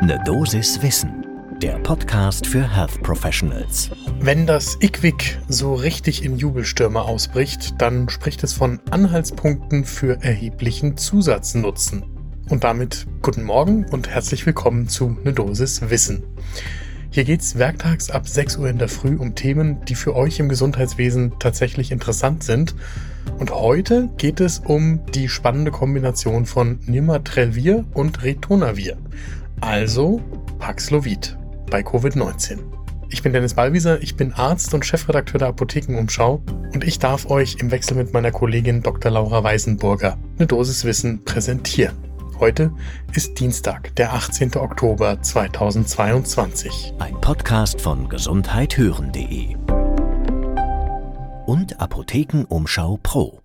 Ne Dosis Wissen, der Podcast für Health Professionals. Wenn das IQWIC so richtig in Jubelstürme ausbricht, dann spricht es von Anhaltspunkten für erheblichen Zusatznutzen. Und damit guten Morgen und herzlich willkommen zu Ne Dosis Wissen. Hier geht's werktags ab 6 Uhr in der Früh um Themen, die für euch im Gesundheitswesen tatsächlich interessant sind. Und heute geht es um die spannende Kombination von Nirmatrelvir und Ritonavir, also Paxlovid bei Covid-19. Ich bin Dennis Ballwieser, ich bin Arzt und Chefredakteur der Apothekenumschau und ich darf euch im Wechsel mit meiner Kollegin Dr. Laura Weisenburger eine Dosis Wissen präsentieren. Heute ist Dienstag, der 18. Oktober 2022. Ein Podcast von gesundheithören.de und Apothekenumschau Pro.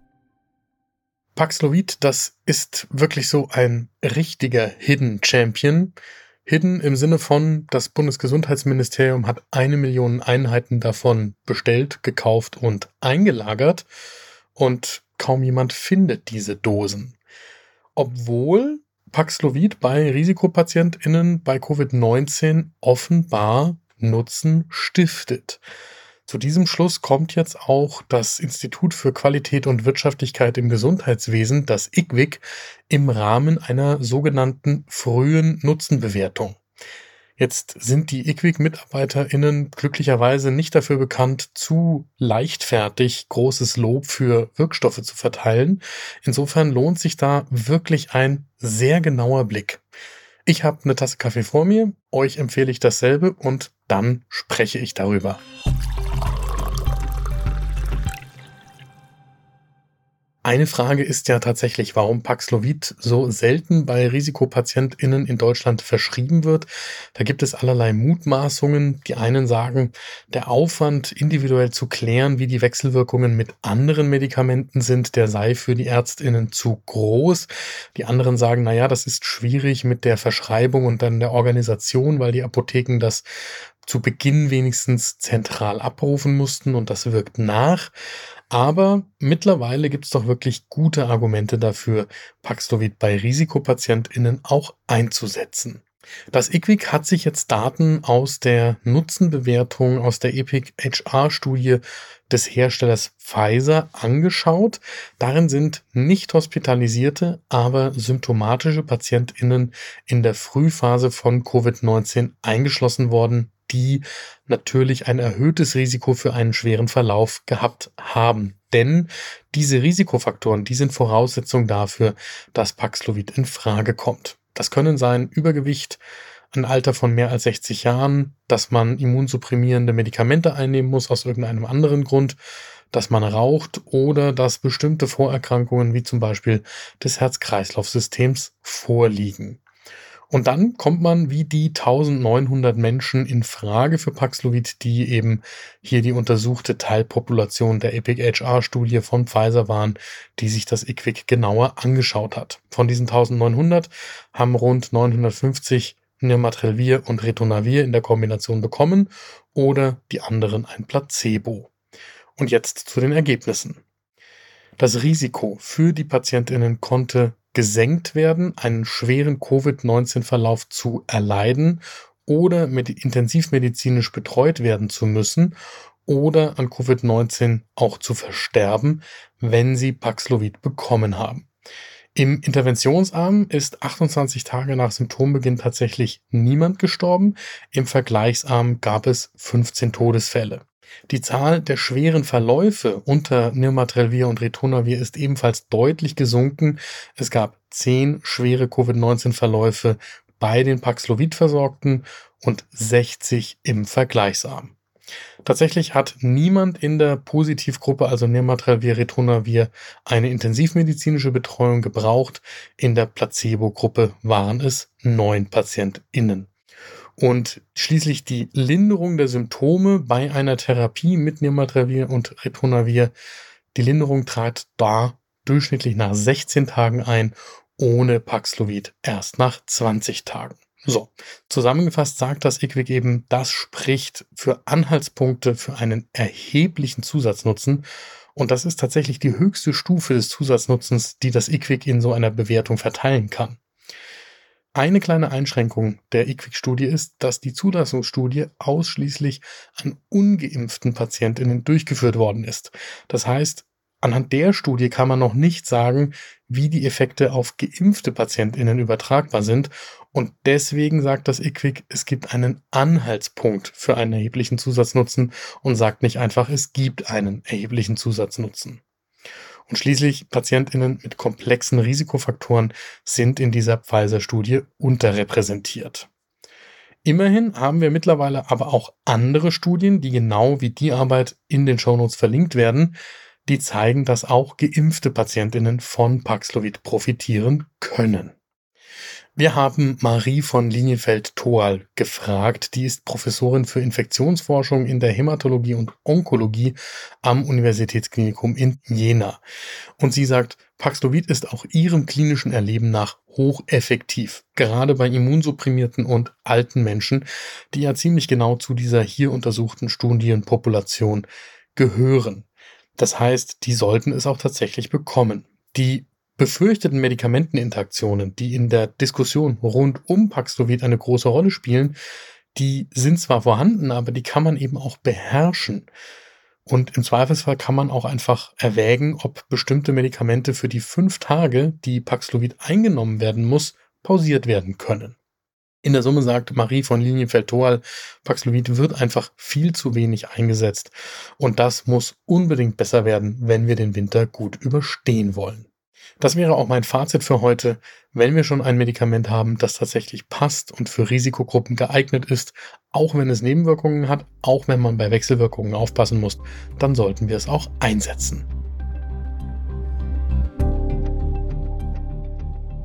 Paxlovid, das ist wirklich so ein richtiger Hidden Champion. Hidden im Sinne von, das Bundesgesundheitsministerium hat eine Million Einheiten davon bestellt, gekauft und eingelagert und kaum jemand findet diese Dosen. Obwohl Paxlovid bei Risikopatientinnen bei Covid-19 offenbar Nutzen stiftet. Zu diesem Schluss kommt jetzt auch das Institut für Qualität und Wirtschaftlichkeit im Gesundheitswesen, das IQWIC, im Rahmen einer sogenannten frühen Nutzenbewertung. Jetzt sind die IQWIC-MitarbeiterInnen glücklicherweise nicht dafür bekannt, zu leichtfertig großes Lob für Wirkstoffe zu verteilen. Insofern lohnt sich da wirklich ein sehr genauer Blick. Ich habe eine Tasse Kaffee vor mir, euch empfehle ich dasselbe und dann spreche ich darüber. Eine Frage ist ja tatsächlich, warum Paxlovid so selten bei Risikopatientinnen in Deutschland verschrieben wird. Da gibt es allerlei Mutmaßungen. Die einen sagen, der Aufwand individuell zu klären, wie die Wechselwirkungen mit anderen Medikamenten sind, der sei für die Ärztinnen zu groß. Die anderen sagen, na ja, das ist schwierig mit der Verschreibung und dann der Organisation, weil die Apotheken das zu Beginn wenigstens zentral abrufen mussten und das wirkt nach. Aber mittlerweile gibt es doch wirklich gute Argumente dafür, Paxlovid bei Risikopatientinnen auch einzusetzen. Das IQWIC hat sich jetzt Daten aus der Nutzenbewertung aus der EPIC HR-Studie des Herstellers Pfizer angeschaut. Darin sind nicht hospitalisierte, aber symptomatische Patientinnen in der Frühphase von Covid-19 eingeschlossen worden, die natürlich ein erhöhtes Risiko für einen schweren Verlauf gehabt haben. Denn diese Risikofaktoren, die sind Voraussetzung dafür, dass Paxlovid in Frage kommt. Das können sein Übergewicht, ein Alter von mehr als 60 Jahren, dass man immunsupprimierende Medikamente einnehmen muss aus irgendeinem anderen Grund, dass man raucht oder dass bestimmte Vorerkrankungen wie zum Beispiel des Herz-Kreislauf-Systems vorliegen. Und dann kommt man wie die 1900 Menschen in Frage für Paxlovid, die eben hier die untersuchte Teilpopulation der EPIC-HR-Studie von Pfizer waren, die sich das IQWIC genauer angeschaut hat. Von diesen 1900 haben rund 950 Nirmatrelvir und Ritonavir in der Kombination bekommen oder die anderen ein Placebo. Und jetzt zu den Ergebnissen. Das Risiko für die Patientinnen konnte gesenkt werden, einen schweren Covid-19-Verlauf zu erleiden oder mit intensivmedizinisch betreut werden zu müssen oder an Covid-19 auch zu versterben, wenn sie Paxlovid bekommen haben. Im Interventionsarm ist 28 Tage nach Symptombeginn tatsächlich niemand gestorben. Im Vergleichsarm gab es 15 Todesfälle. Die Zahl der schweren Verläufe unter Nirmatrelvir und Ritonavir ist ebenfalls deutlich gesunken. Es gab zehn schwere Covid-19-Verläufe bei den Paxlovid-Versorgten und 60 im Vergleichsarm. Tatsächlich hat niemand in der Positivgruppe, also Nirmatrelvir, Ritonavir, eine intensivmedizinische Betreuung gebraucht. In der Placebo-Gruppe waren es neun PatientInnen. Und schließlich die Linderung der Symptome bei einer Therapie mit Nirmatrelvir und Ritonavir. Die Linderung trat da durchschnittlich nach 16 Tagen ein, ohne Paxlovid erst nach 20 Tagen. So, zusammengefasst sagt das IQWIC eben, das spricht für Anhaltspunkte für einen erheblichen Zusatznutzen. Und das ist tatsächlich die höchste Stufe des Zusatznutzens, die das IQWIC in so einer Bewertung verteilen kann. Eine kleine Einschränkung der IQWIC-Studie ist, dass die Zulassungsstudie ausschließlich an ungeimpften Patientinnen durchgeführt worden ist. Das heißt, anhand der Studie kann man noch nicht sagen, wie die Effekte auf geimpfte Patientinnen übertragbar sind. Und deswegen sagt das IQWIC, es gibt einen Anhaltspunkt für einen erheblichen Zusatznutzen und sagt nicht einfach, es gibt einen erheblichen Zusatznutzen. Und schließlich Patientinnen mit komplexen Risikofaktoren sind in dieser Pfizer-Studie unterrepräsentiert. Immerhin haben wir mittlerweile aber auch andere Studien, die genau wie die Arbeit in den Shownotes verlinkt werden, die zeigen, dass auch geimpfte Patientinnen von Paxlovid profitieren können. Wir haben Marie von Linienfeld-Thoal gefragt. Die ist Professorin für Infektionsforschung in der Hämatologie und Onkologie am Universitätsklinikum in Jena. Und sie sagt, Paxlovid ist auch ihrem klinischen Erleben nach hocheffektiv, gerade bei immunsupprimierten und alten Menschen, die ja ziemlich genau zu dieser hier untersuchten Studienpopulation gehören. Das heißt, die sollten es auch tatsächlich bekommen. Die befürchteten Medikamenteninteraktionen, die in der Diskussion rund um Paxlovid eine große Rolle spielen, die sind zwar vorhanden, aber die kann man eben auch beherrschen. Und im Zweifelsfall kann man auch einfach erwägen, ob bestimmte Medikamente für die fünf Tage, die Paxlovid eingenommen werden muss, pausiert werden können. In der Summe sagt Marie von Linienfeld-Thoal, Paxlovid wird einfach viel zu wenig eingesetzt. Und das muss unbedingt besser werden, wenn wir den Winter gut überstehen wollen. Das wäre auch mein Fazit für heute. Wenn wir schon ein Medikament haben, das tatsächlich passt und für Risikogruppen geeignet ist, auch wenn es Nebenwirkungen hat, auch wenn man bei Wechselwirkungen aufpassen muss, dann sollten wir es auch einsetzen.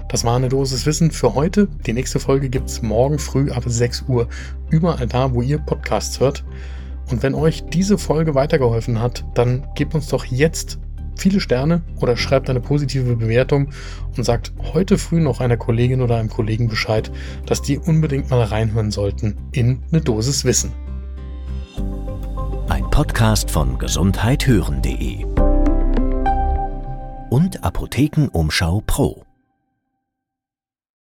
Das war eine Dosis Wissen für heute. Die nächste Folge gibt es morgen früh ab 6 Uhr überall da, wo ihr Podcasts hört. Und wenn euch diese Folge weitergeholfen hat, dann gebt uns doch jetzt viele Sterne oder schreibt eine positive Bewertung und sagt heute früh noch einer Kollegin oder einem Kollegen Bescheid, dass die unbedingt mal reinhören sollten in eine Dosis Wissen. Ein Podcast von gesundheithören.de und Apothekenumschau Pro.